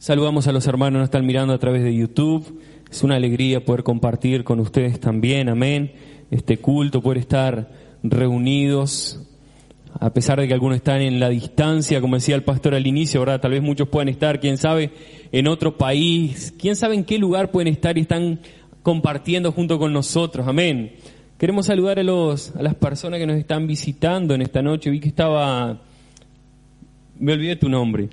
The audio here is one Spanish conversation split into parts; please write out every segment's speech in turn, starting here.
Saludamos a los hermanos que nos están mirando a través de YouTube. Es una alegría poder compartir con ustedes también, amén, este culto, poder estar reunidos, a pesar de que algunos están en la distancia, como decía el pastor al inicio, ¿verdad? Tal vez muchos puedan estar, quién sabe, en otro país, quién sabe en qué lugar pueden estar y están compartiendo junto con nosotros, amén. Queremos saludar a los, a las personas que nos están visitando en esta noche. Vi que estaba, me olvidé tu nombre.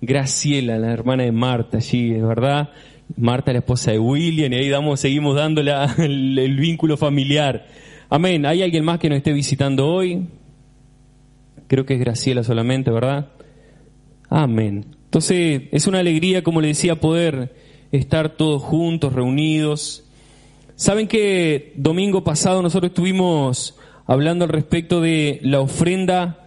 Graciela, la hermana de Marta, allí, es verdad. Marta, la esposa de William, y ahí damos, seguimos dando el, el vínculo familiar. Amén. ¿Hay alguien más que nos esté visitando hoy? Creo que es Graciela solamente, ¿verdad? Amén. Entonces, es una alegría, como le decía, poder estar todos juntos, reunidos, Saben que domingo pasado nosotros estuvimos hablando al respecto de la ofrenda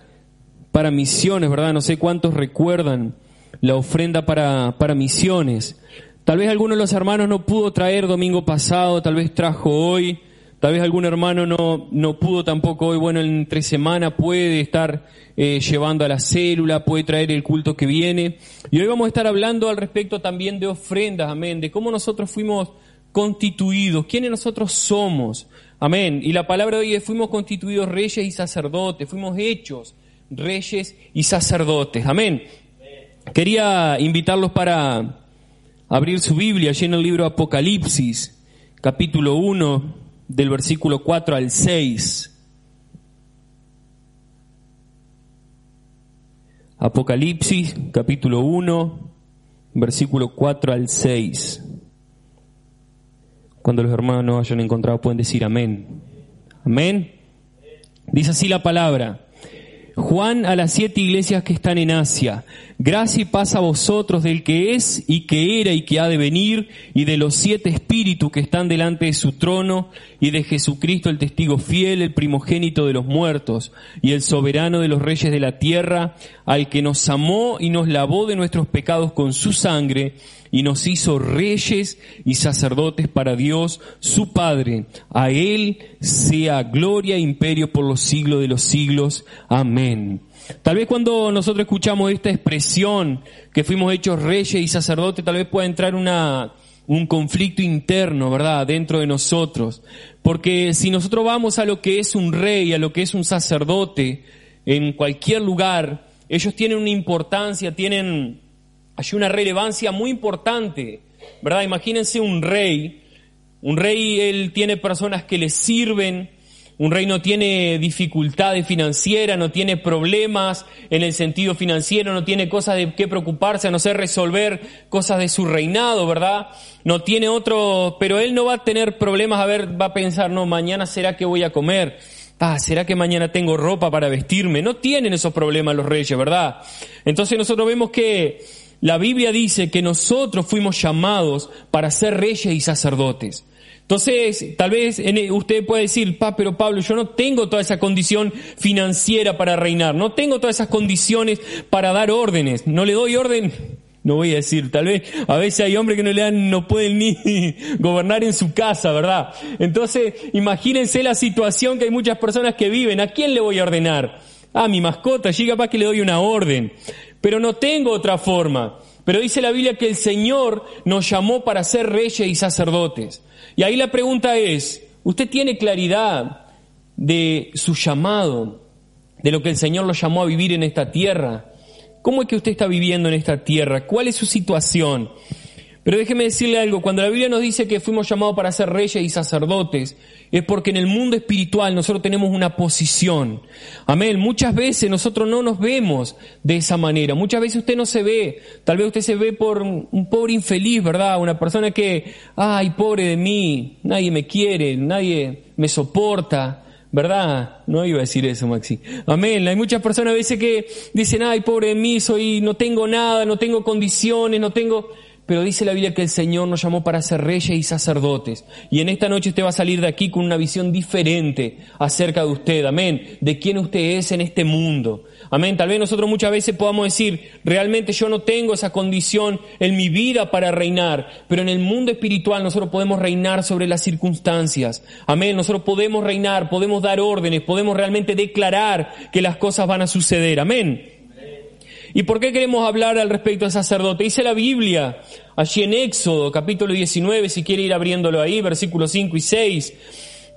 para misiones, ¿verdad? No sé cuántos recuerdan la ofrenda para, para misiones. Tal vez alguno de los hermanos no pudo traer domingo pasado, tal vez trajo hoy, tal vez algún hermano no, no pudo tampoco hoy, bueno, entre semana puede estar eh, llevando a la célula, puede traer el culto que viene. Y hoy vamos a estar hablando al respecto también de ofrendas, amén, de cómo nosotros fuimos constituidos, quiénes nosotros somos. Amén. Y la palabra de hoy es, fuimos constituidos reyes y sacerdotes, fuimos hechos reyes y sacerdotes. Amén. Quería invitarlos para abrir su Biblia allí en el libro Apocalipsis, capítulo 1, del versículo 4 al 6. Apocalipsis, capítulo 1, versículo 4 al 6. Cuando los hermanos hayan encontrado pueden decir amén. Amén. Dice así la palabra. Juan a las siete iglesias que están en Asia. Gracia y paz a vosotros del que es y que era y que ha de venir y de los siete espíritus que están delante de su trono y de Jesucristo el testigo fiel, el primogénito de los muertos y el soberano de los reyes de la tierra, al que nos amó y nos lavó de nuestros pecados con su sangre y nos hizo reyes y sacerdotes para Dios, su Padre. A Él sea gloria e imperio por los siglos de los siglos. Amén. Tal vez cuando nosotros escuchamos esta expresión que fuimos hechos reyes y sacerdotes, tal vez pueda entrar una, un conflicto interno, ¿verdad?, dentro de nosotros. Porque si nosotros vamos a lo que es un rey, a lo que es un sacerdote, en cualquier lugar, ellos tienen una importancia, tienen hay una relevancia muy importante, ¿verdad? Imagínense un rey, un rey, él tiene personas que le sirven, un rey no tiene dificultades financieras, no tiene problemas en el sentido financiero, no tiene cosas de qué preocuparse, a no ser resolver cosas de su reinado, ¿verdad? No tiene otro, pero él no va a tener problemas, a ver, va a pensar, no, mañana será que voy a comer. Ah, ¿será que mañana tengo ropa para vestirme? No tienen esos problemas los reyes, ¿verdad? Entonces nosotros vemos que la Biblia dice que nosotros fuimos llamados para ser reyes y sacerdotes. Entonces, tal vez e, usted puede decir, pa, pero Pablo, yo no tengo toda esa condición financiera para reinar, no tengo todas esas condiciones para dar órdenes, no le doy orden, no voy a decir, tal vez a veces hay hombres que no le dan, no pueden ni gobernar en su casa, ¿verdad? Entonces, imagínense la situación que hay muchas personas que viven, ¿a quién le voy a ordenar? A mi mascota, allí capaz que le doy una orden pero no tengo otra forma. Pero dice la Biblia que el Señor nos llamó para ser reyes y sacerdotes. Y ahí la pregunta es, ¿usted tiene claridad de su llamado, de lo que el Señor lo llamó a vivir en esta tierra? ¿Cómo es que usted está viviendo en esta tierra? ¿Cuál es su situación? Pero déjeme decirle algo, cuando la Biblia nos dice que fuimos llamados para ser reyes y sacerdotes, es porque en el mundo espiritual nosotros tenemos una posición. Amén. Muchas veces nosotros no nos vemos de esa manera. Muchas veces usted no se ve. Tal vez usted se ve por un pobre infeliz, ¿verdad? Una persona que, ay, pobre de mí, nadie me quiere, nadie me soporta. ¿Verdad? No iba a decir eso, Maxi. Amén. Hay muchas personas a veces que dicen, ay, pobre de mí, soy, no tengo nada, no tengo condiciones, no tengo pero dice la Biblia que el Señor nos llamó para ser reyes y sacerdotes. Y en esta noche usted va a salir de aquí con una visión diferente acerca de usted, amén, de quién usted es en este mundo. Amén, tal vez nosotros muchas veces podamos decir, realmente yo no tengo esa condición en mi vida para reinar, pero en el mundo espiritual nosotros podemos reinar sobre las circunstancias. Amén, nosotros podemos reinar, podemos dar órdenes, podemos realmente declarar que las cosas van a suceder. Amén. ¿Y por qué queremos hablar al respecto del sacerdote? Dice la Biblia, allí en Éxodo, capítulo 19, si quiere ir abriéndolo ahí, versículos 5 y 6,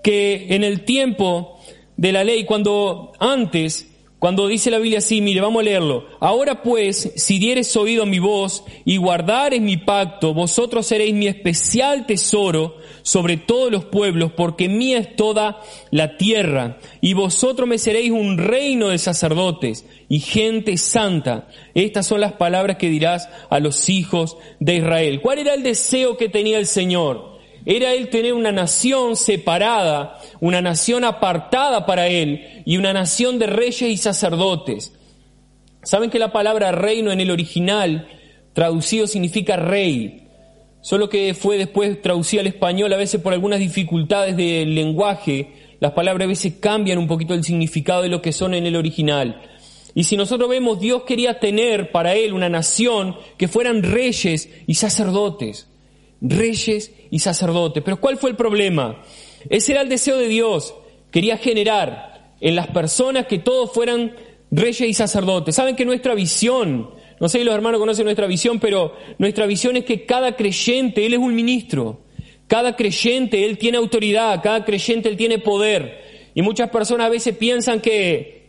que en el tiempo de la ley, cuando antes cuando dice la Biblia así, mire, vamos a leerlo. Ahora pues, si dieres oído a mi voz y guardares mi pacto, vosotros seréis mi especial tesoro sobre todos los pueblos, porque mía es toda la tierra, y vosotros me seréis un reino de sacerdotes y gente santa. Estas son las palabras que dirás a los hijos de Israel. ¿Cuál era el deseo que tenía el Señor? Era él tener una nación separada, una nación apartada para él y una nación de reyes y sacerdotes. Saben que la palabra reino en el original traducido significa rey, solo que fue después traducida al español a veces por algunas dificultades del lenguaje. Las palabras a veces cambian un poquito el significado de lo que son en el original. Y si nosotros vemos, Dios quería tener para él una nación que fueran reyes y sacerdotes reyes y sacerdotes. Pero ¿cuál fue el problema? Ese era el deseo de Dios. Quería generar en las personas que todos fueran reyes y sacerdotes. Saben que nuestra visión, no sé si los hermanos conocen nuestra visión, pero nuestra visión es que cada creyente, Él es un ministro. Cada creyente, Él tiene autoridad, cada creyente, Él tiene poder. Y muchas personas a veces piensan que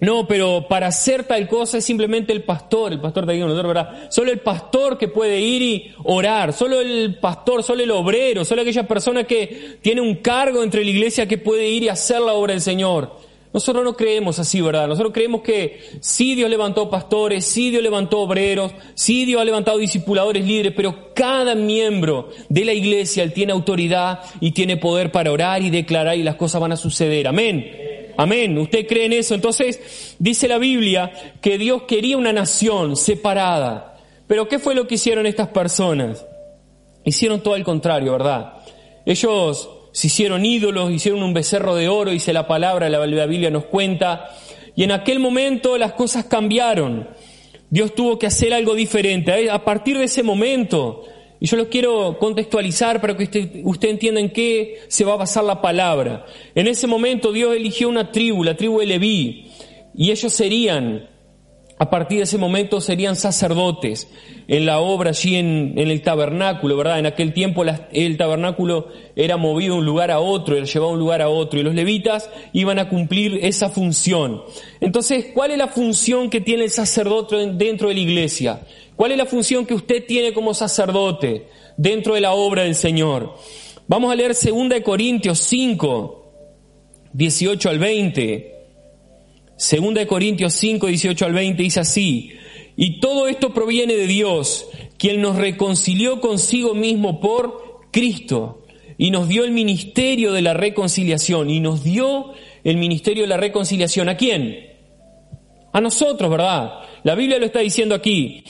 no, pero para hacer tal cosa es simplemente el pastor, el pastor te nosotros, ¿verdad? Solo el pastor que puede ir y orar, solo el pastor, solo el obrero, solo aquella persona que tiene un cargo entre la iglesia que puede ir y hacer la obra del Señor. Nosotros no creemos así, ¿verdad? Nosotros creemos que sí Dios levantó pastores, sí Dios levantó obreros, sí Dios ha levantado discipuladores líderes, pero cada miembro de la iglesia él tiene autoridad y tiene poder para orar y declarar y las cosas van a suceder. Amén. Amén. ¿Usted cree en eso? Entonces dice la Biblia que Dios quería una nación separada. Pero ¿qué fue lo que hicieron estas personas? Hicieron todo el contrario, ¿verdad? Ellos se hicieron ídolos, hicieron un becerro de oro, dice la palabra, la, la Biblia nos cuenta. Y en aquel momento las cosas cambiaron. Dios tuvo que hacer algo diferente. A partir de ese momento, y yo los quiero contextualizar para que usted, entienda en qué se va a basar la palabra. En ese momento Dios eligió una tribu, la tribu de Leví, y ellos serían, a partir de ese momento serían sacerdotes en la obra allí en, el tabernáculo, ¿verdad? En aquel tiempo el tabernáculo era movido de un lugar a otro, era llevado de un lugar a otro, y los levitas iban a cumplir esa función. Entonces, ¿cuál es la función que tiene el sacerdote dentro de la iglesia? ¿Cuál es la función que usted tiene como sacerdote dentro de la obra del Señor? Vamos a leer 2 Corintios 5, 18 al 20. 2 Corintios 5, 18 al 20 dice así, y todo esto proviene de Dios, quien nos reconcilió consigo mismo por Cristo y nos dio el ministerio de la reconciliación y nos dio el ministerio de la reconciliación. ¿A quién? A nosotros, ¿verdad? La Biblia lo está diciendo aquí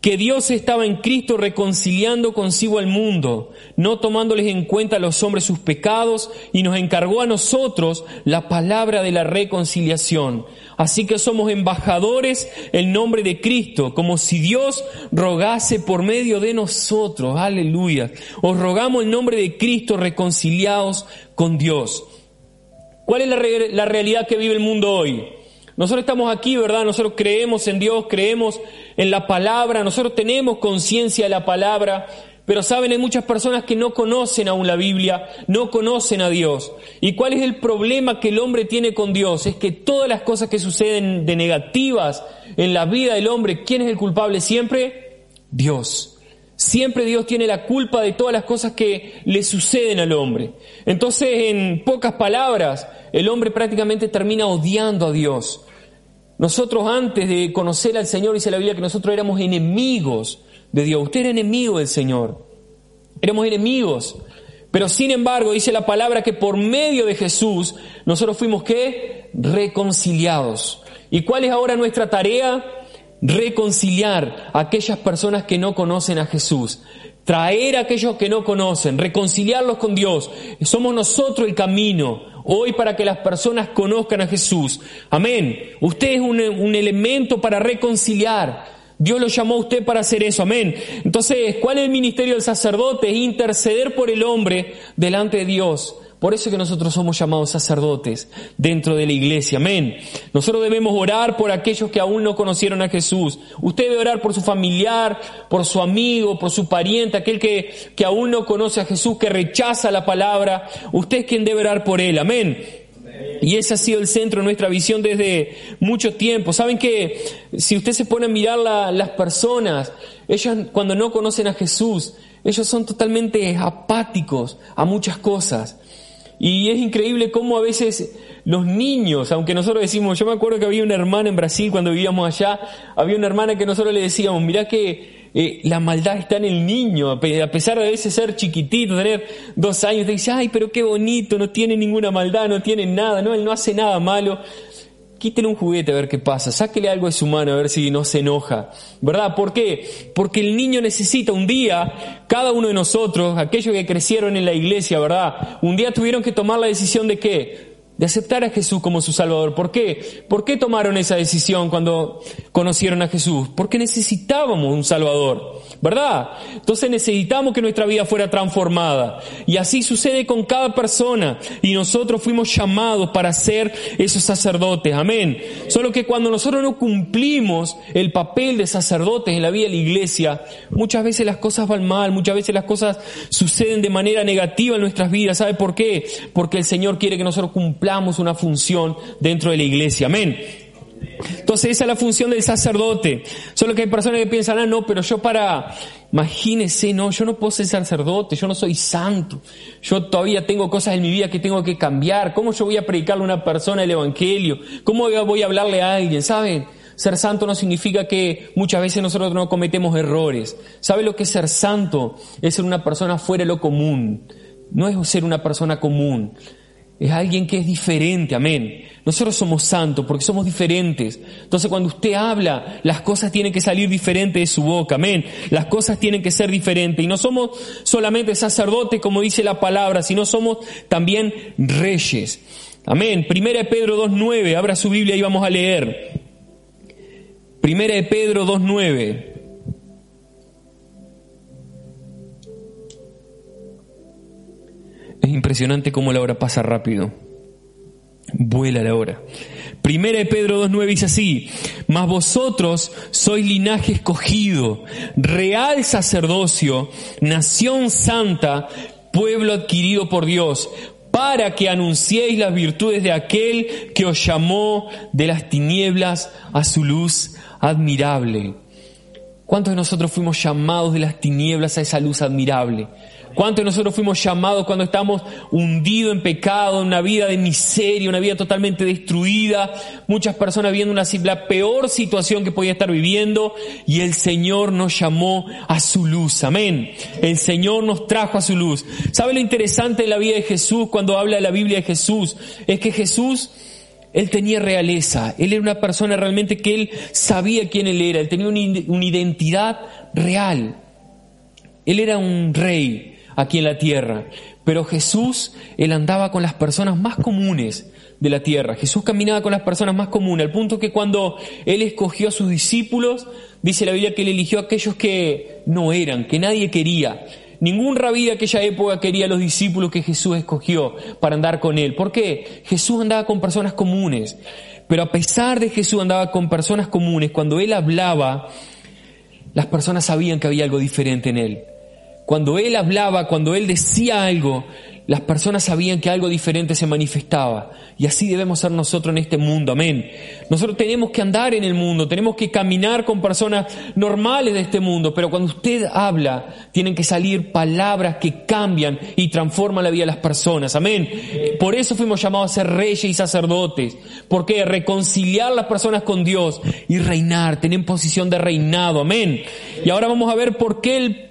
que Dios estaba en Cristo reconciliando consigo al mundo, no tomándoles en cuenta a los hombres sus pecados, y nos encargó a nosotros la palabra de la reconciliación. Así que somos embajadores en nombre de Cristo, como si Dios rogase por medio de nosotros. Aleluya. Os rogamos en nombre de Cristo reconciliados con Dios. ¿Cuál es la, la realidad que vive el mundo hoy? Nosotros estamos aquí, ¿verdad? Nosotros creemos en Dios, creemos en la palabra, nosotros tenemos conciencia de la palabra, pero saben, hay muchas personas que no conocen aún la Biblia, no conocen a Dios. ¿Y cuál es el problema que el hombre tiene con Dios? Es que todas las cosas que suceden de negativas en la vida del hombre, ¿quién es el culpable siempre? Dios. Siempre Dios tiene la culpa de todas las cosas que le suceden al hombre. Entonces, en pocas palabras, el hombre prácticamente termina odiando a Dios. Nosotros antes de conocer al Señor, dice la Biblia que nosotros éramos enemigos de Dios. Usted era enemigo del Señor. Éramos enemigos. Pero sin embargo, dice la palabra que por medio de Jesús nosotros fuimos qué? Reconciliados. ¿Y cuál es ahora nuestra tarea? Reconciliar a aquellas personas que no conocen a Jesús traer a aquellos que no conocen, reconciliarlos con Dios. Somos nosotros el camino hoy para que las personas conozcan a Jesús. Amén. Usted es un, elemento para reconciliar. Dios lo llamó a usted para hacer eso, amén. Entonces, ¿cuál es el ministerio del sacerdote? Interceder por el hombre delante de Dios Por eso que nosotros somos llamados sacerdotes dentro de la iglesia. Amén. Nosotros debemos orar por aquellos que aún no conocieron a Jesús. Usted debe orar por su familiar, por su amigo, por su pariente, aquel que, que aún no conoce a Jesús, que rechaza la palabra. Usted es quien debe orar por él. Amén. Y ese ha sido el centro de nuestra visión desde mucho tiempo. Saben que si usted se pone a mirar las personas, ellas cuando no conocen a Jesús, ellos son totalmente apáticos a muchas cosas. Y es increíble cómo a veces los niños, aunque nosotros decimos, yo me acuerdo que había una hermana en Brasil cuando vivíamos allá, había una hermana que nosotros le decíamos, mirá que eh, la maldad está en el niño, a pesar de a veces ser chiquitito, tener dos años, te dice, ay, pero qué bonito, no tiene ninguna maldad, no tiene nada, no, él no hace nada malo quítele un juguete a ver qué pasa, sáquele algo de su mano a ver si no se enoja. ¿Verdad? ¿Por qué? Porque el niño necesita un día, cada uno de nosotros, aquellos que crecieron en la iglesia, ¿verdad? Un día tuvieron que tomar la decisión de qué? De aceptar a Jesús como su Salvador. ¿Por qué? ¿Por qué tomaron esa decisión cuando conocieron a Jesús? Porque necesitábamos un Salvador. ¿verdad? Entonces necesitamos que nuestra vida fuera transformada. Y así sucede con cada persona. Y nosotros fuimos llamados para ser esos sacerdotes. Amén. Solo que cuando nosotros no cumplimos el papel de sacerdotes en la vida de la iglesia, muchas veces las cosas van mal, muchas veces las cosas suceden de manera negativa en nuestras vidas. ¿Sabe por qué? Porque el Señor quiere que nosotros cumplamos una función dentro de la iglesia. Amén. Entonces esa es la función del sacerdote. Solo que hay personas que piensan, ah, no, pero yo para, imagínese, no, yo no puedo ser sacerdote, yo no soy santo, yo todavía tengo cosas en mi vida que tengo que cambiar, ¿cómo yo voy a predicarle a una persona el Evangelio? ¿Cómo voy a hablarle a alguien? ¿Saben? Ser santo no significa que muchas veces nosotros no cometemos errores. ¿Sabe lo que es ser santo? Es ser una persona fuera de lo común. No es ser una persona común es alguien que es diferente, amén. Nosotros somos santos porque somos diferentes. Entonces cuando usted habla, las cosas tienen que salir diferentes de su boca, amén. Las cosas tienen que ser diferentes. Y no somos solamente sacerdotes, como dice la palabra, sino somos también reyes. Amén. Primera de Pedro 2.9, abra su Biblia y vamos a leer. Primera de Pedro 2.9. Es impresionante cómo la hora pasa rápido. Vuela la hora. Primera de Pedro 2.9 dice así, mas vosotros sois linaje escogido, real sacerdocio, nación santa, pueblo adquirido por Dios, para que anunciéis las virtudes de aquel que os llamó de las tinieblas a su luz admirable. ¿Cuántos de nosotros fuimos llamados de las tinieblas a esa luz admirable? ¿Cuántos de nosotros fuimos llamados cuando estamos hundidos en pecado, en una vida de miseria, una vida totalmente destruida? Muchas personas viendo una, la peor situación que podía estar viviendo y el Señor nos llamó a su luz. Amén. El Señor nos trajo a su luz. ¿Sabe lo interesante de la vida de Jesús cuando habla de la Biblia de Jesús? Es que Jesús él tenía realeza, él era una persona realmente que él sabía quién él era, él tenía una identidad real. Él era un rey, aquí en la tierra. Pero Jesús, él andaba con las personas más comunes de la tierra. Jesús caminaba con las personas más comunes, al punto que cuando él escogió a sus discípulos, dice la Biblia que él eligió a aquellos que no eran, que nadie quería. Ningún rabí de aquella época quería a los discípulos que Jesús escogió para andar con él. ¿Por qué? Jesús andaba con personas comunes. Pero a pesar de Jesús andaba con personas comunes, cuando él hablaba, las personas sabían que había algo diferente en él. Cuando Él hablaba, cuando Él decía algo, las personas sabían que algo diferente se manifestaba. Y así debemos ser nosotros en este mundo. Amén. Nosotros tenemos que andar en el mundo, tenemos que caminar con personas normales de este mundo. Pero cuando usted habla, tienen que salir palabras que cambian y transforman la vida de las personas. Amén. Por eso fuimos llamados a ser reyes y sacerdotes. Porque reconciliar las personas con Dios y reinar, tener posición de reinado. Amén. Y ahora vamos a ver por qué el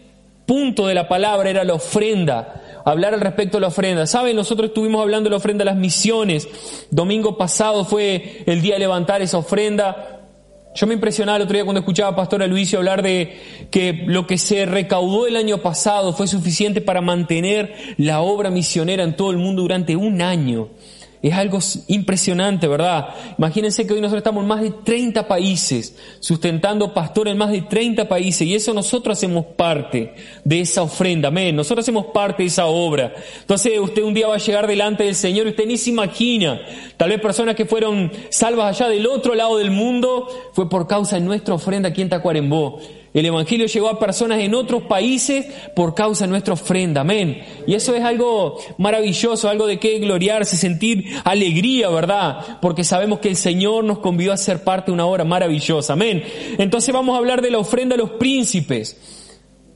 punto de la palabra era la ofrenda, hablar al respecto de la ofrenda. Saben, nosotros estuvimos hablando de la ofrenda a las misiones. Domingo pasado fue el día de levantar esa ofrenda. Yo me impresionaba el otro día cuando escuchaba a Pastor Luisio hablar de que lo que se recaudó el año pasado fue suficiente para mantener la obra misionera en todo el mundo durante un año. Es algo impresionante, ¿verdad? Imagínense que hoy nosotros estamos en más de 30 países, sustentando pastores en más de 30 países, y eso nosotros hacemos parte de esa ofrenda, amén. Nosotros hacemos parte de esa obra. Entonces usted un día va a llegar delante del Señor y usted ni se imagina. Tal vez personas que fueron salvas allá del otro lado del mundo, fue por causa de nuestra ofrenda aquí en Tacuarembó. El Evangelio llegó a personas en otros países por causa de nuestra ofrenda. Amén. Y eso es algo maravilloso, algo de que gloriarse, sentir alegría, ¿verdad? Porque sabemos que el Señor nos convidó a ser parte de una obra maravillosa. Amén. Entonces vamos a hablar de la ofrenda de los príncipes.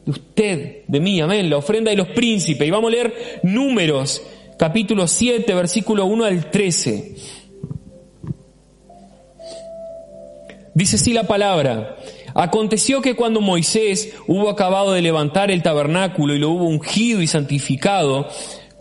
De usted, de mí, amén. La ofrenda de los príncipes. Y vamos a leer números, capítulo 7, versículo 1 al 13. Dice así la palabra. Aconteció que cuando Moisés hubo acabado de levantar el tabernáculo y lo hubo ungido y santificado,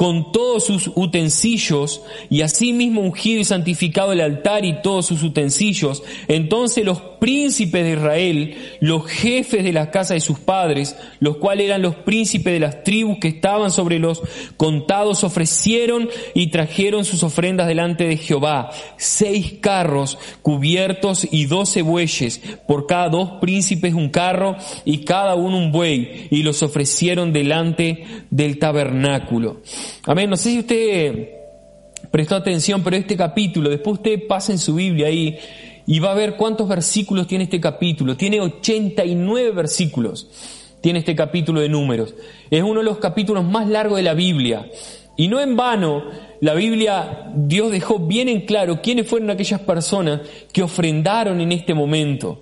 con todos sus utensilios, y asimismo ungido y santificado el altar y todos sus utensilios. Entonces los príncipes de Israel, los jefes de la casa de sus padres, los cuales eran los príncipes de las tribus que estaban sobre los contados, ofrecieron y trajeron sus ofrendas delante de Jehová, seis carros cubiertos y doce bueyes, por cada dos príncipes un carro y cada uno un buey, y los ofrecieron delante del tabernáculo. Amén. No sé si usted prestó atención, pero este capítulo, después usted pasa en su Biblia ahí y va a ver cuántos versículos tiene este capítulo. Tiene 89 versículos. Tiene este capítulo de números. Es uno de los capítulos más largos de la Biblia. Y no en vano, la Biblia, Dios dejó bien en claro quiénes fueron aquellas personas que ofrendaron en este momento.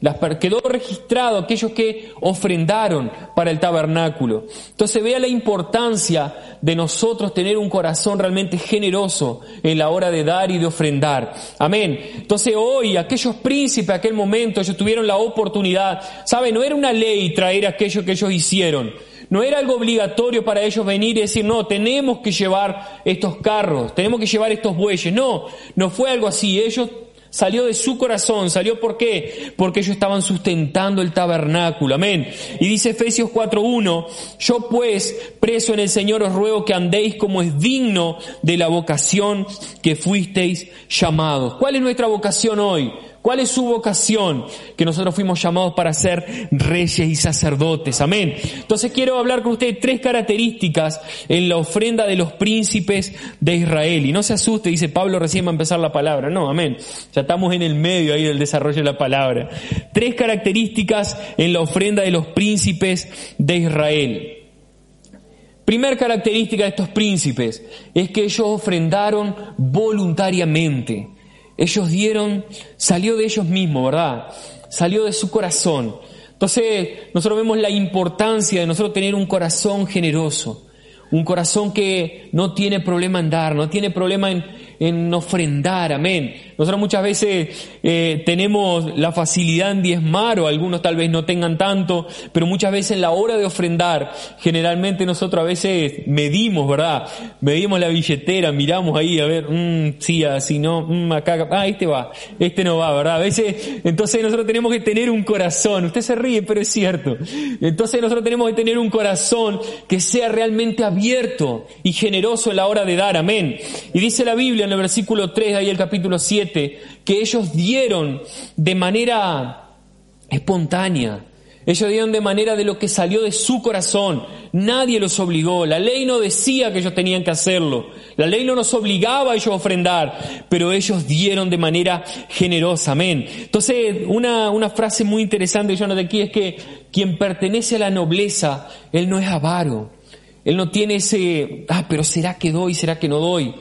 Las, quedó registrado aquellos que ofrendaron para el tabernáculo. Entonces vea la importancia de nosotros tener un corazón realmente generoso en la hora de dar y de ofrendar. Amén. Entonces hoy aquellos príncipes, aquel momento, ellos tuvieron la oportunidad. ¿Sabe? No era una ley traer aquello que ellos hicieron. No era algo obligatorio para ellos venir y decir, no, tenemos que llevar estos carros, tenemos que llevar estos bueyes. No, no fue algo así. Ellos Salió de su corazón, salió por qué? Porque ellos estaban sustentando el tabernáculo, amén. Y dice Efesios 4.1, yo pues, preso en el Señor, os ruego que andéis como es digno de la vocación que fuisteis llamados. ¿Cuál es nuestra vocación hoy? ¿Cuál es su vocación? Que nosotros fuimos llamados para ser reyes y sacerdotes. Amén. Entonces quiero hablar con ustedes tres características en la ofrenda de los príncipes de Israel. Y no se asuste, dice Pablo recién va a empezar la palabra. No, amén. Ya estamos en el medio ahí del desarrollo de la palabra. Tres características en la ofrenda de los príncipes de Israel. Primer característica de estos príncipes es que ellos ofrendaron voluntariamente. Ellos dieron, salió de ellos mismos, ¿verdad? Salió de su corazón. Entonces, nosotros vemos la importancia de nosotros tener un corazón generoso, un corazón que no tiene problema en dar, no tiene problema en, en ofrendar, amén. Nosotros muchas veces eh, tenemos la facilidad en diezmar o algunos tal vez no tengan tanto, pero muchas veces en la hora de ofrendar, generalmente nosotros a veces medimos, ¿verdad? Medimos la billetera, miramos ahí a ver, mmm, sí, así no, mmm, acá, ah, este va, este no va, ¿verdad? A veces, entonces nosotros tenemos que tener un corazón, usted se ríe, pero es cierto. Entonces nosotros tenemos que tener un corazón que sea realmente abierto y generoso en la hora de dar, amén. Y dice la Biblia el versículo 3, ahí el capítulo 7, que ellos dieron de manera espontánea. Ellos dieron de manera de lo que salió de su corazón. Nadie los obligó. La ley no decía que ellos tenían que hacerlo. La ley no nos obligaba a ellos a ofrendar, pero ellos dieron de manera generosa. Amén. Entonces, una, una frase muy interesante yo noté aquí es que quien pertenece a la nobleza, él no es avaro. Él no tiene ese, ah, pero ¿será que doy? ¿Será que no doy?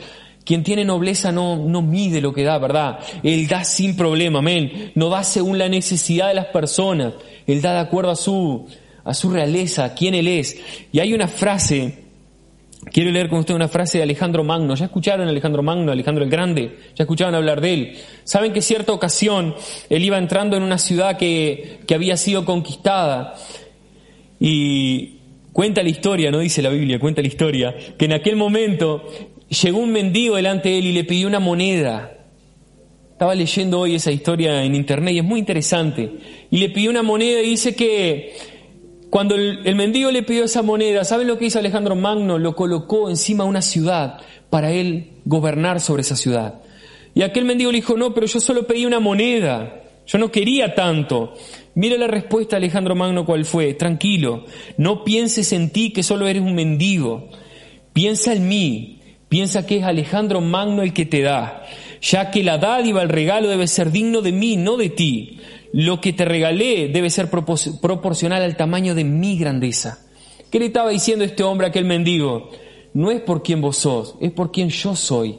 Quien tiene nobleza no, no mide lo que da, ¿verdad? Él da sin problema, amén. No da según la necesidad de las personas. Él da de acuerdo a su, a su realeza, a quién Él es. Y hay una frase, quiero leer con usted una frase de Alejandro Magno. ¿Ya escucharon a Alejandro Magno, Alejandro el Grande? ¿Ya escucharon hablar de él? Saben que cierta ocasión él iba entrando en una ciudad que, que había sido conquistada y cuenta la historia, no dice la Biblia, cuenta la historia, que en aquel momento llegó un mendigo delante de él y le pidió una moneda. Estaba leyendo hoy esa historia en internet y es muy interesante. Y le pidió una moneda y dice que Cuando el, el mendigo le pidió esa moneda, ¿saben lo que hizo Alejandro Magno? Lo colocó encima de una ciudad para él gobernar sobre esa ciudad. Y aquel mendigo le dijo, no, pero yo solo pedí una moneda, yo no quería tanto. Mira la respuesta de Alejandro Magno cuál fue, tranquilo, no pienses en ti que solo eres un mendigo, piensa en mí, piensa que es Alejandro Magno el que te da, ya que la dádiva, el regalo debe ser digno de mí, no de ti. Lo que te regalé debe ser proporcional al tamaño de mi grandeza. ¿Qué le estaba diciendo este hombre a aquel mendigo? No es por quien vos sos, es por quien yo soy.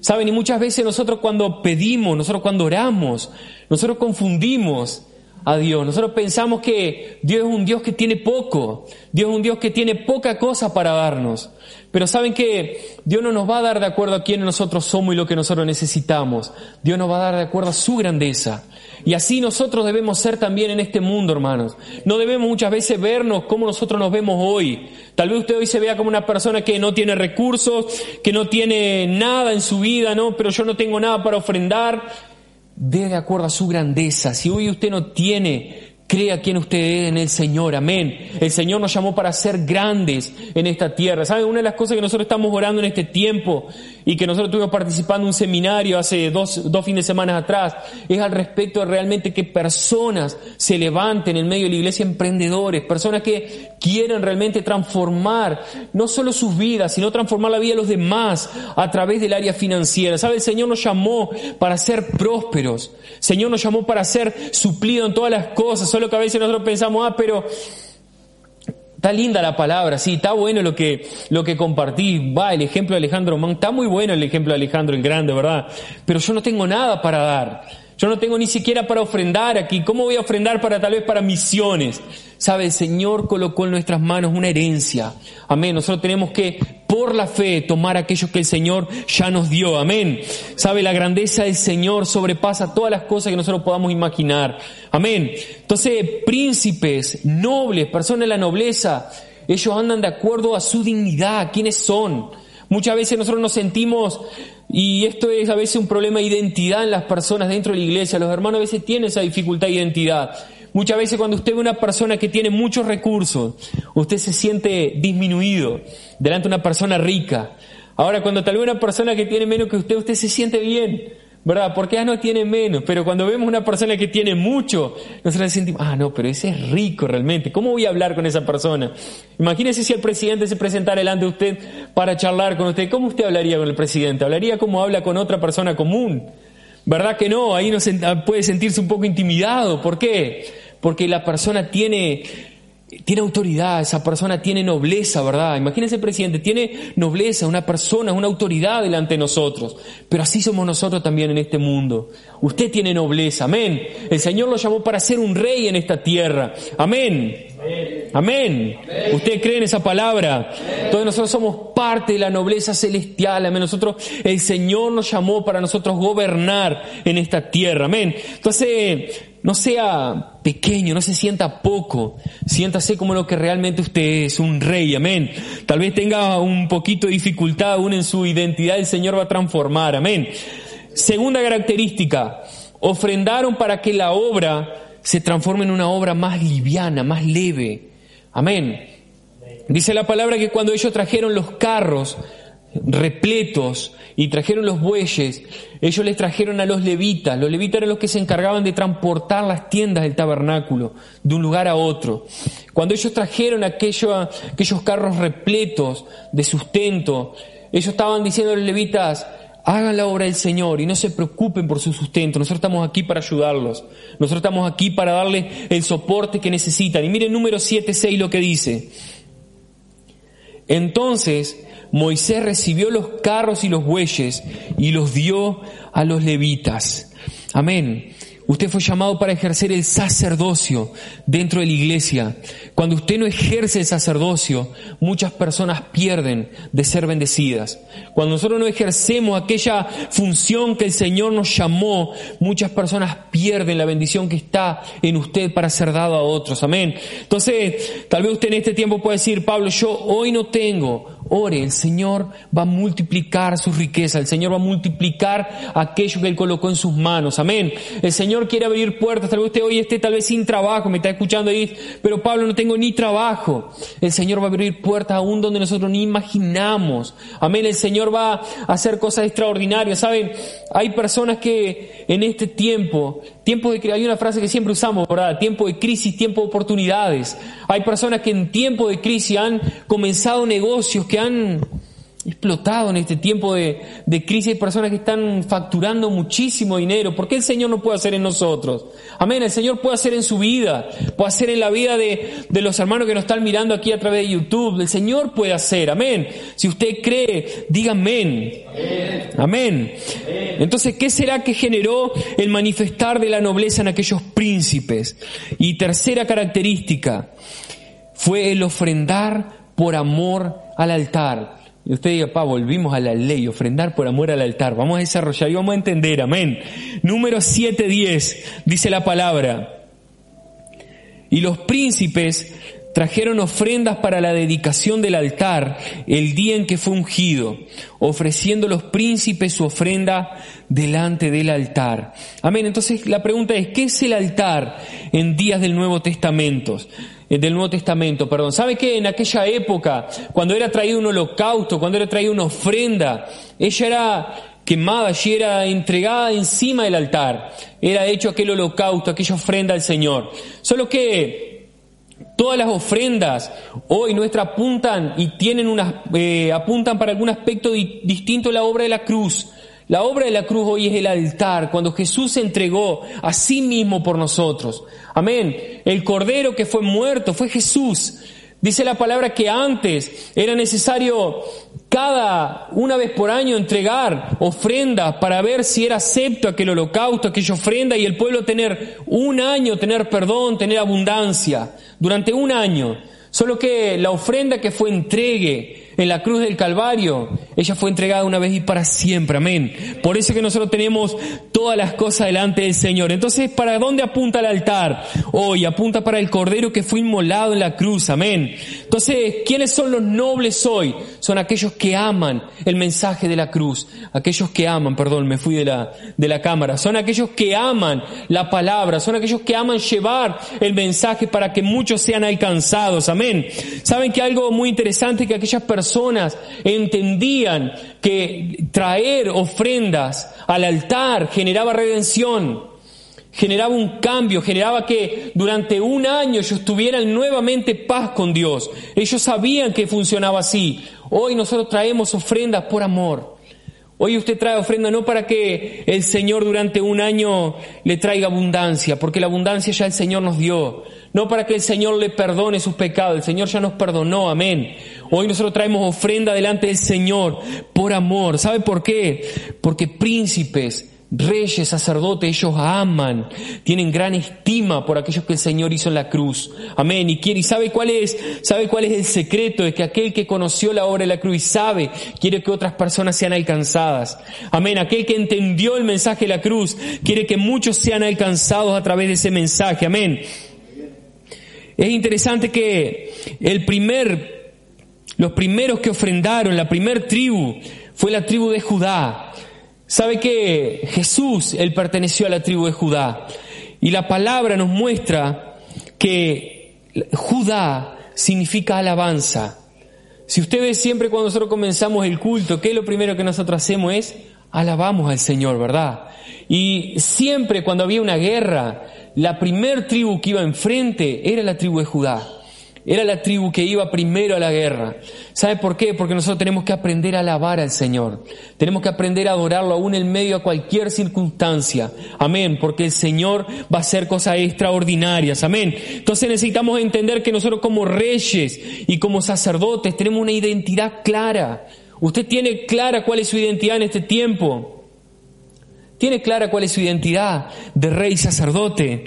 Saben, y muchas veces nosotros cuando pedimos, nosotros cuando oramos, nosotros confundimos a Dios. Nosotros pensamos que Dios es un Dios que tiene poco, Dios es un Dios que tiene poca cosa para darnos. Pero saben que Dios no nos va a dar de acuerdo a quién nosotros somos y lo que nosotros necesitamos. Dios nos va a dar de acuerdo a su grandeza. Y así nosotros debemos ser también en este mundo, hermanos. No debemos muchas veces vernos como nosotros nos vemos hoy. Tal vez usted hoy se vea como una persona que no tiene recursos, que no tiene nada en su vida, ¿no? Pero yo no tengo nada para ofrendar. De de acuerdo a su grandeza. Si hoy usted no tiene Crea quien usted es en el Señor, amén. El Señor nos llamó para ser grandes en esta tierra. ¿Saben? Una de las cosas que nosotros estamos orando en este tiempo y que nosotros estuvimos participando en un seminario hace dos, dos fines de semana atrás es al respecto de realmente que personas se levanten en medio de la iglesia, emprendedores, personas que quieren realmente transformar no solo sus vidas, sino transformar la vida de los demás a través del área financiera. ¿Sabe? El Señor nos llamó para ser prósperos. El Señor nos llamó para ser suplido en todas las cosas lo que a veces nosotros pensamos, ah, pero está linda la palabra, sí, está bueno lo que, lo que compartí, va, el ejemplo de Alejandro Man, está muy bueno el ejemplo de Alejandro en grande, ¿verdad? Pero yo no tengo nada para dar. Yo no tengo ni siquiera para ofrendar aquí. ¿Cómo voy a ofrendar para tal vez para misiones? Sabe, el Señor colocó en nuestras manos una herencia. Amén. Nosotros tenemos que, por la fe, tomar aquello que el Señor ya nos dio. Amén. Sabe, la grandeza del Señor sobrepasa todas las cosas que nosotros podamos imaginar. Amén. Entonces, príncipes, nobles, personas de la nobleza, ellos andan de acuerdo a su dignidad, quiénes son. Muchas veces nosotros nos sentimos y esto es a veces un problema de identidad en las personas dentro de la iglesia. Los hermanos a veces tienen esa dificultad de identidad. Muchas veces cuando usted ve una persona que tiene muchos recursos, usted se siente disminuido delante de una persona rica. Ahora cuando tal vez una persona que tiene menos que usted, usted se siente bien. ¿verdad? Porque ya no tiene menos, pero cuando vemos una persona que tiene mucho, nosotros sentimos, ah, no, pero ese es rico realmente, ¿cómo voy a hablar con esa persona? Imagínese si el presidente se presentara delante de usted para charlar con usted, ¿cómo usted hablaría con el presidente? Hablaría como habla con otra persona común. ¿Verdad que no? Ahí no puede sentirse un poco intimidado. ¿Por qué? Porque la persona tiene tiene autoridad, esa persona tiene nobleza, ¿verdad? Imagínense, presidente, tiene nobleza, una persona, una autoridad delante de nosotros. Pero así somos nosotros también en este mundo. Usted tiene nobleza, amén. El Señor lo llamó para ser un rey en esta tierra. Amén. Amén. ¿Usted cree en esa palabra? Entonces nosotros somos parte de la nobleza celestial. Amén. Nosotros, el Señor nos llamó para nosotros gobernar en esta tierra. Amén. Entonces, no sea pequeño, no se sienta poco, siéntase como lo que realmente usted es, un rey, amén. Tal vez tenga un poquito de dificultad aún en su identidad, el Señor va a transformar, amén. Segunda característica, ofrendaron para que la obra se transforme en una obra más liviana, más leve, amén. Dice la palabra que cuando ellos trajeron los carros, repletos y trajeron los bueyes, ellos les trajeron a los levitas, los levitas eran los que se encargaban de transportar las tiendas del tabernáculo de un lugar a otro. Cuando ellos trajeron aquello, aquellos carros repletos de sustento, ellos estaban diciendo a los levitas, hagan la obra del Señor y no se preocupen por su sustento. Nosotros estamos aquí para ayudarlos. Nosotros estamos aquí para darles el soporte que necesitan. Y miren número 7, 6 lo que dice. Entonces Moisés recibió los carros y los bueyes y los dio a los levitas. Amén. Usted fue llamado para ejercer el sacerdocio dentro de la iglesia. Cuando usted no ejerce el sacerdocio, muchas personas pierden de ser bendecidas. Cuando nosotros no ejercemos aquella función que el Señor nos llamó, muchas personas pierden la bendición que está en usted para ser dado a otros. Amén. Entonces, tal vez usted en este tiempo pueda decir, Pablo, yo hoy no tengo ore, el Señor va a multiplicar sus riquezas, el Señor va a multiplicar aquello que Él colocó en sus manos. Amén. El Señor quiere abrir puertas. Tal vez usted hoy esté tal vez sin trabajo, me está escuchando dice, pero Pablo no tengo ni trabajo. El Señor va a abrir puertas aún donde nosotros ni imaginamos. Amén. El Señor va a hacer cosas extraordinarias. Saben, hay personas que en este tiempo, tiempo de hay una frase que siempre usamos, ¿verdad? Tiempo de crisis, tiempo de oportunidades. Hay personas que en tiempo de crisis han comenzado negocios que han explotado en este tiempo de, crisis. Personas que están facturando muchísimo dinero. ¿Por qué el Señor no puede hacer en nosotros? Amén. El Señor puede hacer en su vida, puede hacer en la vida de, de los hermanos que nos están mirando aquí a través de YouTube. El Señor puede hacer. Amén. Si usted cree, diga amén. Amén. Entonces, ¿qué será que generó el manifestar de la nobleza en aquellos príncipes? Y tercera característica fue el ofrendar por amor al altar. Y usted diga, pa, volvimos a la ley, ofrendar por amor al altar. Vamos a desarrollar y vamos a entender, amén. Número 7.10, dice la palabra. Y los príncipes trajeron ofrendas para la dedicación del altar el día en que fue ungido, ofreciendo los príncipes su ofrenda delante del altar. Amén. Entonces la pregunta es, ¿qué es el altar en días del Nuevo Testamento? Eh, del Nuevo Testamento, perdón. ¿Sabe que en aquella época, cuando era traído un holocausto, cuando era traído una ofrenda, ella era quemada y era entregada encima del altar? Era hecho aquel holocausto, aquella ofrenda al Señor. Solo que todas las ofrendas hoy nuestras apuntan y tienen unas, eh, apuntan para algún aspecto distinto a la obra de la cruz. La obra de la cruz hoy es el altar, cuando Jesús se entregó a sí mismo por nosotros. Amén. El cordero que fue muerto fue Jesús. Dice la palabra que antes era necesario cada una vez por año entregar ofrendas para ver si era acepto aquel holocausto, aquella ofrenda y el pueblo tener un año, tener perdón, tener abundancia. Durante un año. Solo que la ofrenda que fue entregue en la cruz del Calvario, ella fue entregada una vez y para siempre, amén. Por eso que nosotros tenemos todas las cosas delante del Señor. Entonces, ¿para dónde apunta el altar? Hoy apunta para el Cordero que fue inmolado en la cruz, amén. Entonces, ¿quiénes son los nobles hoy? Son aquellos que aman el mensaje de la cruz, aquellos que aman, perdón, me fui de la, de la cámara, son aquellos que aman la palabra, son aquellos que aman llevar el mensaje para que muchos sean alcanzados, amén. Saben que algo muy interesante que aquellas personas entendían que traer ofrendas al altar generaba redención, generaba un cambio, generaba que durante un año ellos tuvieran nuevamente paz con Dios. Ellos sabían que funcionaba así. Hoy nosotros traemos ofrendas por amor. Hoy usted trae ofrenda no para que el Señor durante un año le traiga abundancia, porque la abundancia ya el Señor nos dio. No para que el Señor le perdone sus pecados, el Señor ya nos perdonó, amén. Hoy nosotros traemos ofrenda delante del Señor por amor. ¿Sabe por qué? Porque príncipes, reyes, sacerdotes, ellos aman, tienen gran estima por aquellos que el Señor hizo en la cruz. Amén. Y quiere, y sabe cuál es, sabe cuál es el secreto de que aquel que conoció la obra de la cruz y sabe, quiere que otras personas sean alcanzadas. Amén. Aquel que entendió el mensaje de la cruz, quiere que muchos sean alcanzados a través de ese mensaje. Amén. Es interesante que el primer, los primeros que ofrendaron, la primer tribu, fue la tribu de Judá. Sabe que Jesús, él perteneció a la tribu de Judá. Y la palabra nos muestra que Judá significa alabanza. Si usted ve siempre cuando nosotros comenzamos el culto, ¿qué es lo primero que nosotros hacemos? Es alabamos al Señor, ¿verdad? Y siempre cuando había una guerra, la primer tribu que iba enfrente era la tribu de Judá. Era la tribu que iba primero a la guerra. ¿Sabe por qué? Porque nosotros tenemos que aprender a alabar al Señor. Tenemos que aprender a adorarlo aún en medio de cualquier circunstancia. Amén. Porque el Señor va a hacer cosas extraordinarias. Amén. Entonces necesitamos entender que nosotros como reyes y como sacerdotes tenemos una identidad clara. Usted tiene clara cuál es su identidad en este tiempo. Tiene clara cuál es su identidad de rey y sacerdote.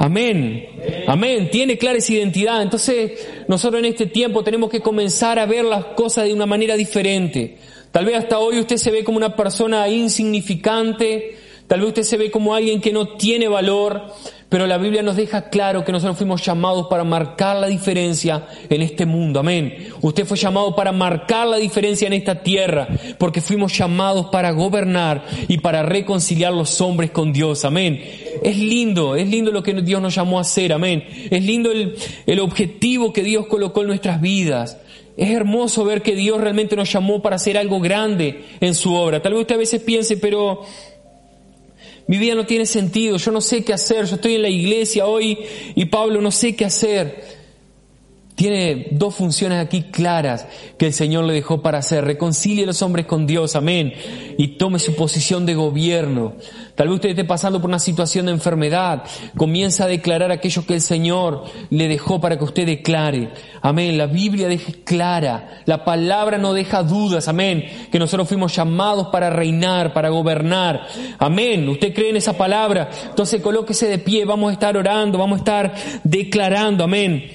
Amén. Amén. Tiene clara esa identidad. Entonces, nosotros en este tiempo tenemos que comenzar a ver las cosas de una manera diferente. Tal vez hasta hoy usted se ve como una persona insignificante, tal vez usted se ve como alguien que no tiene valor, Pero la Biblia nos deja claro que nosotros fuimos llamados para marcar la diferencia en este mundo. Amén. Usted fue llamado para marcar la diferencia en esta tierra, porque fuimos llamados para gobernar y para reconciliar los hombres con Dios. Amén. Es lindo, es lindo lo que Dios nos llamó a hacer. Amén. Es lindo el, el objetivo que Dios colocó en nuestras vidas. Es hermoso ver que Dios realmente nos llamó para hacer algo grande en su obra. Tal vez usted a veces piense, pero mi vida no tiene sentido, yo no sé qué hacer, yo estoy en la iglesia hoy y Pablo no sé qué hacer. Tiene dos funciones aquí claras que el Señor le dejó para hacer. Reconcilie a los hombres con Dios, amén. Y tome su posición de gobierno. Tal vez usted esté pasando por una situación de enfermedad. Comienza a declarar aquello que el Señor le dejó para que usted declare. Amén. La Biblia deja clara. La palabra no deja dudas. Amén. Que nosotros fuimos llamados para reinar, para gobernar. Amén. Usted cree en esa palabra. Entonces colóquese de pie. Vamos a estar orando. Vamos a estar declarando. Amén.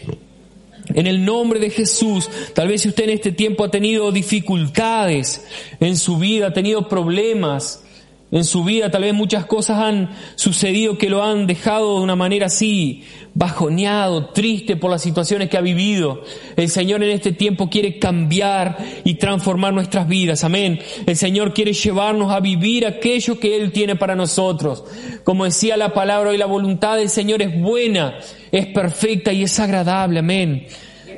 En el nombre de Jesús, tal vez si usted en este tiempo ha tenido dificultades en su vida, ha tenido problemas en su vida, tal vez muchas cosas han sucedido que lo han dejado de una manera así, bajoneado, triste por las situaciones que ha vivido. El Señor en este tiempo quiere cambiar y transformar nuestras vidas. Amén. El Señor quiere llevarnos a vivir aquello que Él tiene para nosotros. Como decía la palabra y la voluntad del Señor es buena es perfecta y es agradable. Amén.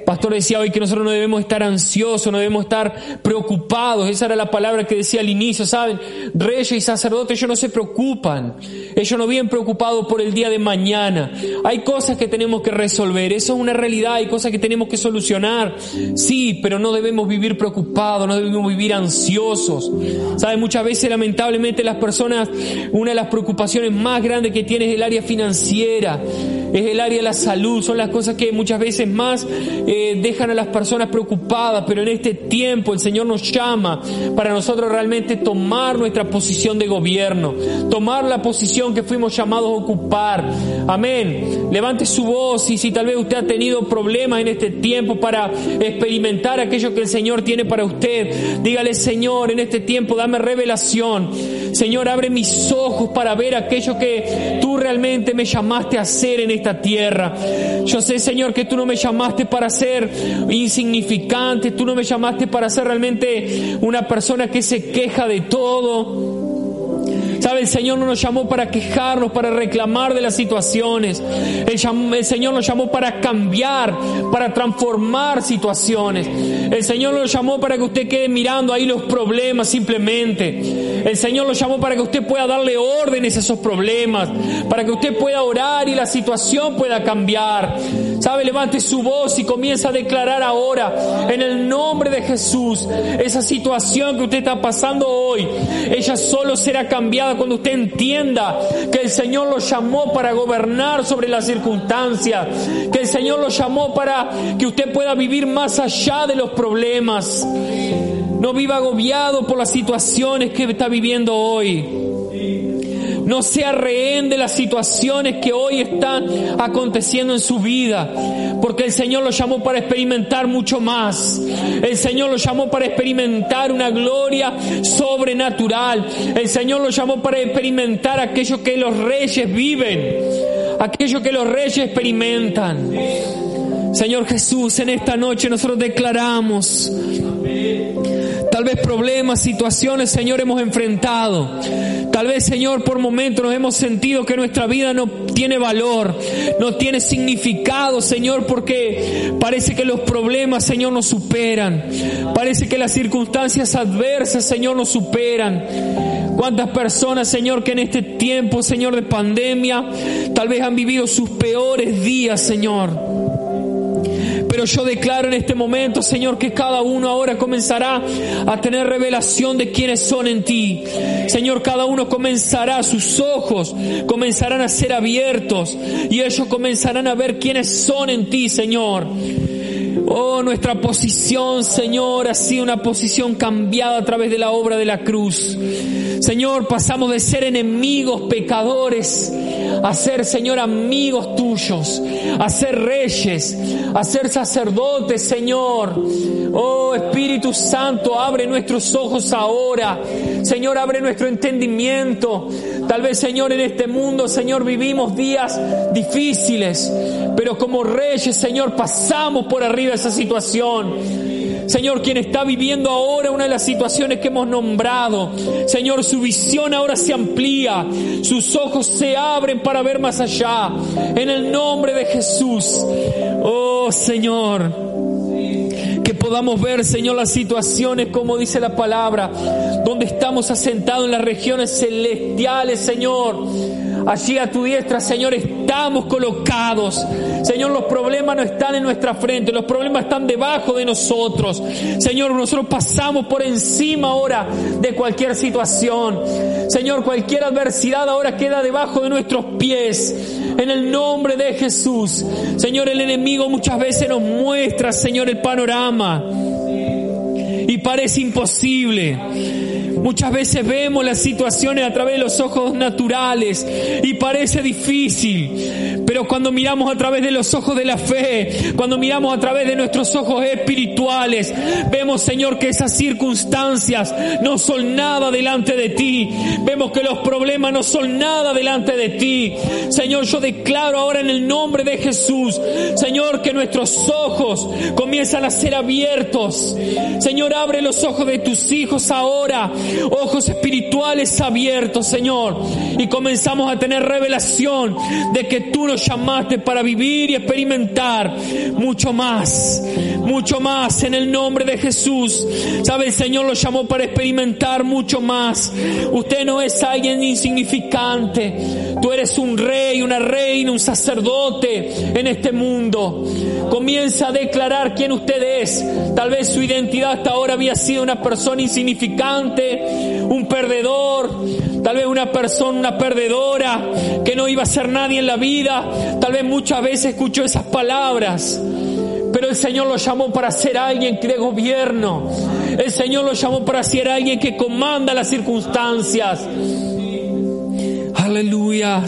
Pastor decía hoy que nosotros no debemos estar ansiosos, no debemos estar preocupados. Esa era la palabra que decía al inicio, ¿saben? Reyes y sacerdotes, ellos no se preocupan. Ellos no vienen preocupados por el día de mañana. Hay cosas que tenemos que resolver. Eso es una realidad. Hay cosas que tenemos que solucionar. Sí, pero no debemos vivir preocupados, no debemos vivir ansiosos. ¿Saben? Muchas veces, lamentablemente, las personas, una de las preocupaciones más grandes que tienen es el área financiera, es el área de la salud. Son las cosas que muchas veces más... Eh, dejan a las personas preocupadas, pero en este tiempo el Señor nos llama para nosotros realmente tomar nuestra posición de gobierno, tomar la posición que fuimos llamados a ocupar. Amén. Levante su voz y si tal vez usted ha tenido problemas en este tiempo para experimentar aquello que el Señor tiene para usted, dígale Señor, en este tiempo dame revelación. Señor, abre mis ojos para ver aquello que tú realmente me llamaste a hacer en esta tierra. Yo sé, Señor, que tú no me llamaste para ser insignificante, tú no me llamaste para ser realmente una persona que se queja de todo. ¿Sabe? El Señor no nos llamó para quejarnos, para reclamar de las situaciones. El, Señor nos llamó para cambiar, para transformar situaciones. El Señor nos llamó para que usted quede mirando ahí los problemas simplemente. El Señor lo llamó para que usted pueda darle órdenes a esos problemas, para que usted pueda orar y la situación pueda cambiar. ¿Sabe? Levante su voz y comienza a declarar ahora, en el nombre de Jesús, esa situación que usted está pasando hoy, ella solo será cambiada cuando usted entienda que el Señor lo llamó para gobernar sobre las circunstancias, que el Señor lo llamó para que usted pueda vivir más allá de los problemas. No viva agobiado por las situaciones que está viviendo hoy. No sea rehén de las situaciones que hoy están aconteciendo en su vida, porque el Señor lo llamó para experimentar mucho más. El Señor lo llamó para experimentar una gloria sobrenatural. El Señor lo llamó para experimentar aquello que los reyes viven, aquello que los reyes experimentan. Señor Jesús, en esta noche nosotros declaramos Tal vez problemas, situaciones, Señor, hemos enfrentado. Tal vez, Señor, por momentos nos hemos sentido que nuestra vida no tiene valor, no tiene significado, Señor, porque parece que los problemas, Señor, nos superan. Parece que las circunstancias adversas, Señor, nos superan. ¿Cuántas personas, Señor, que en este tiempo, Señor, de pandemia, tal vez han vivido sus peores días, Señor? Pero yo declaro en este momento, Señor, que cada uno ahora comenzará a tener revelación de quiénes son en ti. Señor, cada uno comenzará, sus ojos comenzarán a ser abiertos y ellos comenzarán a ver quiénes son en ti, Señor. Oh, nuestra posición, Señor, ha sido una posición cambiada a través de la obra de la cruz. Señor, pasamos de ser enemigos, pecadores, a ser, Señor, amigos tuyos, a ser reyes, a ser sacerdotes, Señor. Oh Espíritu Santo, abre nuestros ojos ahora. Señor, abre nuestro entendimiento. Tal vez, Señor, en este mundo, Señor, vivimos días difíciles, pero como reyes, Señor, pasamos por arriba esa situación. Señor, quien está viviendo ahora una de las situaciones que hemos nombrado. Señor, su visión ahora se amplía, sus ojos se abren para ver más allá. En el nombre de Jesús. Oh Señor que podamos ver, Señor, las situaciones, como dice la palabra, donde estamos asentados en las regiones celestiales, Señor. Allí a tu diestra, Señor, estamos colocados. Señor, los problemas no están en nuestra frente, los problemas están debajo de nosotros. Señor, nosotros pasamos por encima ahora de cualquier situación. Señor, cualquier adversidad ahora queda debajo de nuestros pies. En el nombre de Jesús. Señor, el enemigo muchas veces nos muestra, Señor, el panorama. Y parece imposible. Muchas veces vemos las situaciones a través de los ojos naturales y parece difícil, pero cuando miramos a través de los ojos de la fe, cuando miramos a través de nuestros ojos espirituales, vemos, Señor, que esas circunstancias no son nada delante de ti. Vemos que los problemas no son nada delante de ti. Señor, yo declaro ahora en el nombre de Jesús, Señor, que nuestros ojos comienzan a ser abiertos. Señor, abre los ojos de tus hijos ahora ojos espirituales abiertos, Señor, y comenzamos a tener revelación de que tú nos llamaste para vivir y experimentar mucho más, mucho más en el nombre de Jesús. ¿Sabe? El Señor lo llamó para experimentar mucho más. Usted no es alguien insignificante. Tú eres un rey, una reina, un sacerdote en este mundo. Comienza a declarar quién usted es. Tal vez su identidad hasta ahora había sido una persona insignificante, un perdedor, tal vez una persona, una perdedora, que no iba a ser nadie en la vida, tal vez muchas veces escuchó esas palabras. Pero el Señor lo llamó para ser alguien de gobierno. El Señor lo llamó para ser alguien que comanda las circunstancias. Aleluya.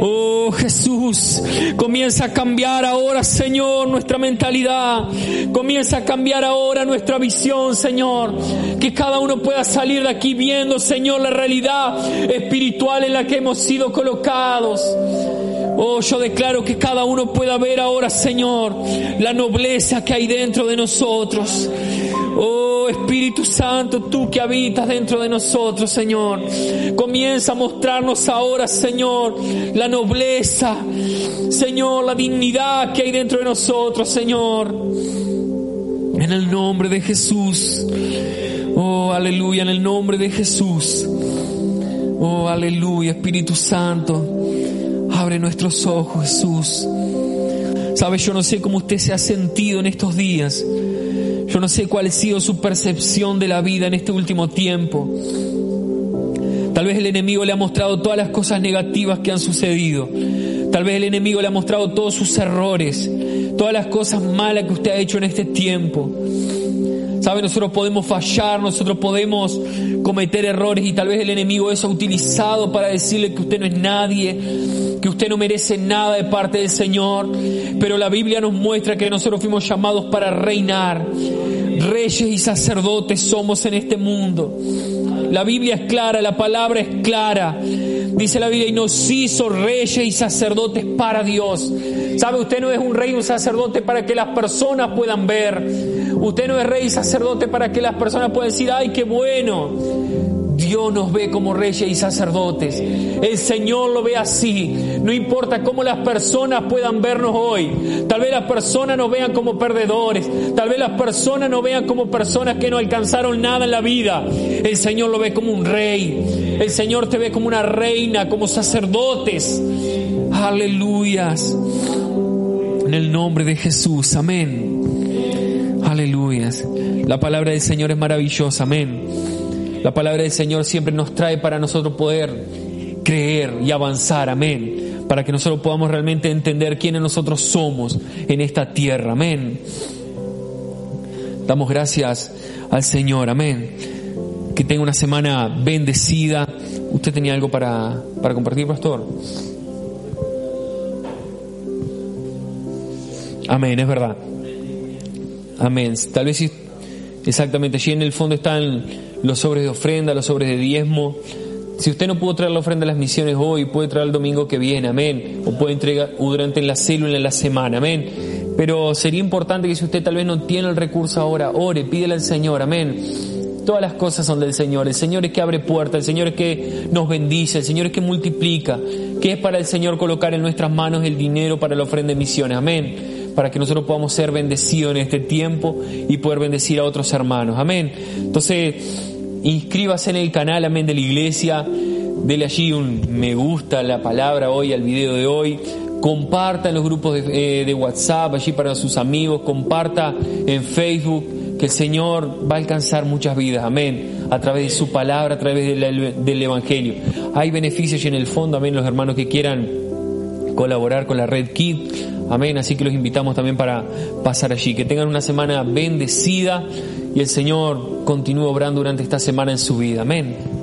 Oh Jesús, comienza a cambiar ahora, Señor, nuestra mentalidad. Comienza a cambiar ahora nuestra visión, Señor. Que cada uno pueda salir de aquí viendo, Señor, la realidad espiritual en la que hemos sido colocados. Oh, yo declaro que cada uno pueda ver ahora, Señor, la nobleza que hay dentro de nosotros. Oh Espíritu Santo, tú que habitas dentro de nosotros, Señor. Comienza a mostrarnos ahora, Señor, la nobleza, Señor, la dignidad que hay dentro de nosotros, Señor. En el nombre de Jesús. Oh, aleluya, en el nombre de Jesús. Oh, aleluya, Espíritu Santo. Abre nuestros ojos, Jesús. Sabes, yo no sé cómo usted se ha sentido en estos días. Yo no sé cuál ha sido su percepción de la vida en este último tiempo. Tal vez el enemigo le ha mostrado todas las cosas negativas que han sucedido. Tal vez el enemigo le ha mostrado todos sus errores, todas las cosas malas que usted ha hecho en este tiempo. ¿Sabe? Nosotros podemos fallar, nosotros podemos cometer errores y tal vez el enemigo eso ha utilizado para decirle que usted no es nadie, que usted no merece nada de parte del Señor. Pero la Biblia nos muestra que nosotros fuimos llamados para reinar. Reyes y sacerdotes somos en este mundo. La Biblia es clara, la palabra es clara. Dice la Biblia, y nos hizo reyes y sacerdotes para Dios. ¿Sabe? Usted no es un rey y un sacerdote para que las personas puedan ver. Usted no es rey y sacerdote para que las personas puedan decir, ay, qué bueno. Dios nos ve como reyes y sacerdotes. El Señor lo ve así. No importa cómo las personas puedan vernos hoy. Tal vez las personas nos vean como perdedores. Tal vez las personas nos vean como personas que no alcanzaron nada en la vida. El Señor lo ve como un rey. El Señor te ve como una reina, como sacerdotes. Aleluyas. En el nombre de Jesús. Amén. Aleluya. La palabra del Señor es maravillosa. Amén. La palabra del Señor siempre nos trae para nosotros poder creer y avanzar. Amén. Para que nosotros podamos realmente entender quiénes nosotros somos en esta tierra. Amén. Damos gracias al Señor. Amén. Que tenga una semana bendecida. ¿Usted tenía algo para, para compartir, pastor? Amén, es verdad. Amén. Tal vez exactamente allí en el fondo están los sobres de ofrenda, los sobres de diezmo. Si usted no pudo traer la ofrenda a las misiones hoy, puede traer el domingo que viene, amén. O puede entregar durante la célula en la semana, amén. Pero sería importante que si usted tal vez no tiene el recurso ahora, ore, pídele al Señor, amén. Todas las cosas son del Señor. El Señor es que abre puertas, el Señor es que nos bendice, el Señor es que multiplica. Que es para el Señor colocar en nuestras manos el dinero para la ofrenda de misiones. Amén. Para que nosotros podamos ser bendecidos en este tiempo y poder bendecir a otros hermanos. Amén. Entonces, inscríbase en el canal, amén, de la iglesia. Dele allí un me gusta la palabra hoy, al video de hoy comparta en los grupos de, eh, WhatsApp, allí para sus amigos, comparta en Facebook, que el Señor va a alcanzar muchas vidas, amén, a través de su palabra, a través del Evangelio. Hay beneficios y en el fondo, amén, los hermanos que quieran colaborar con la red KID, amén, así que los invitamos también para pasar allí, que tengan una semana bendecida y el Señor continúe obrando durante esta semana en su vida, amén.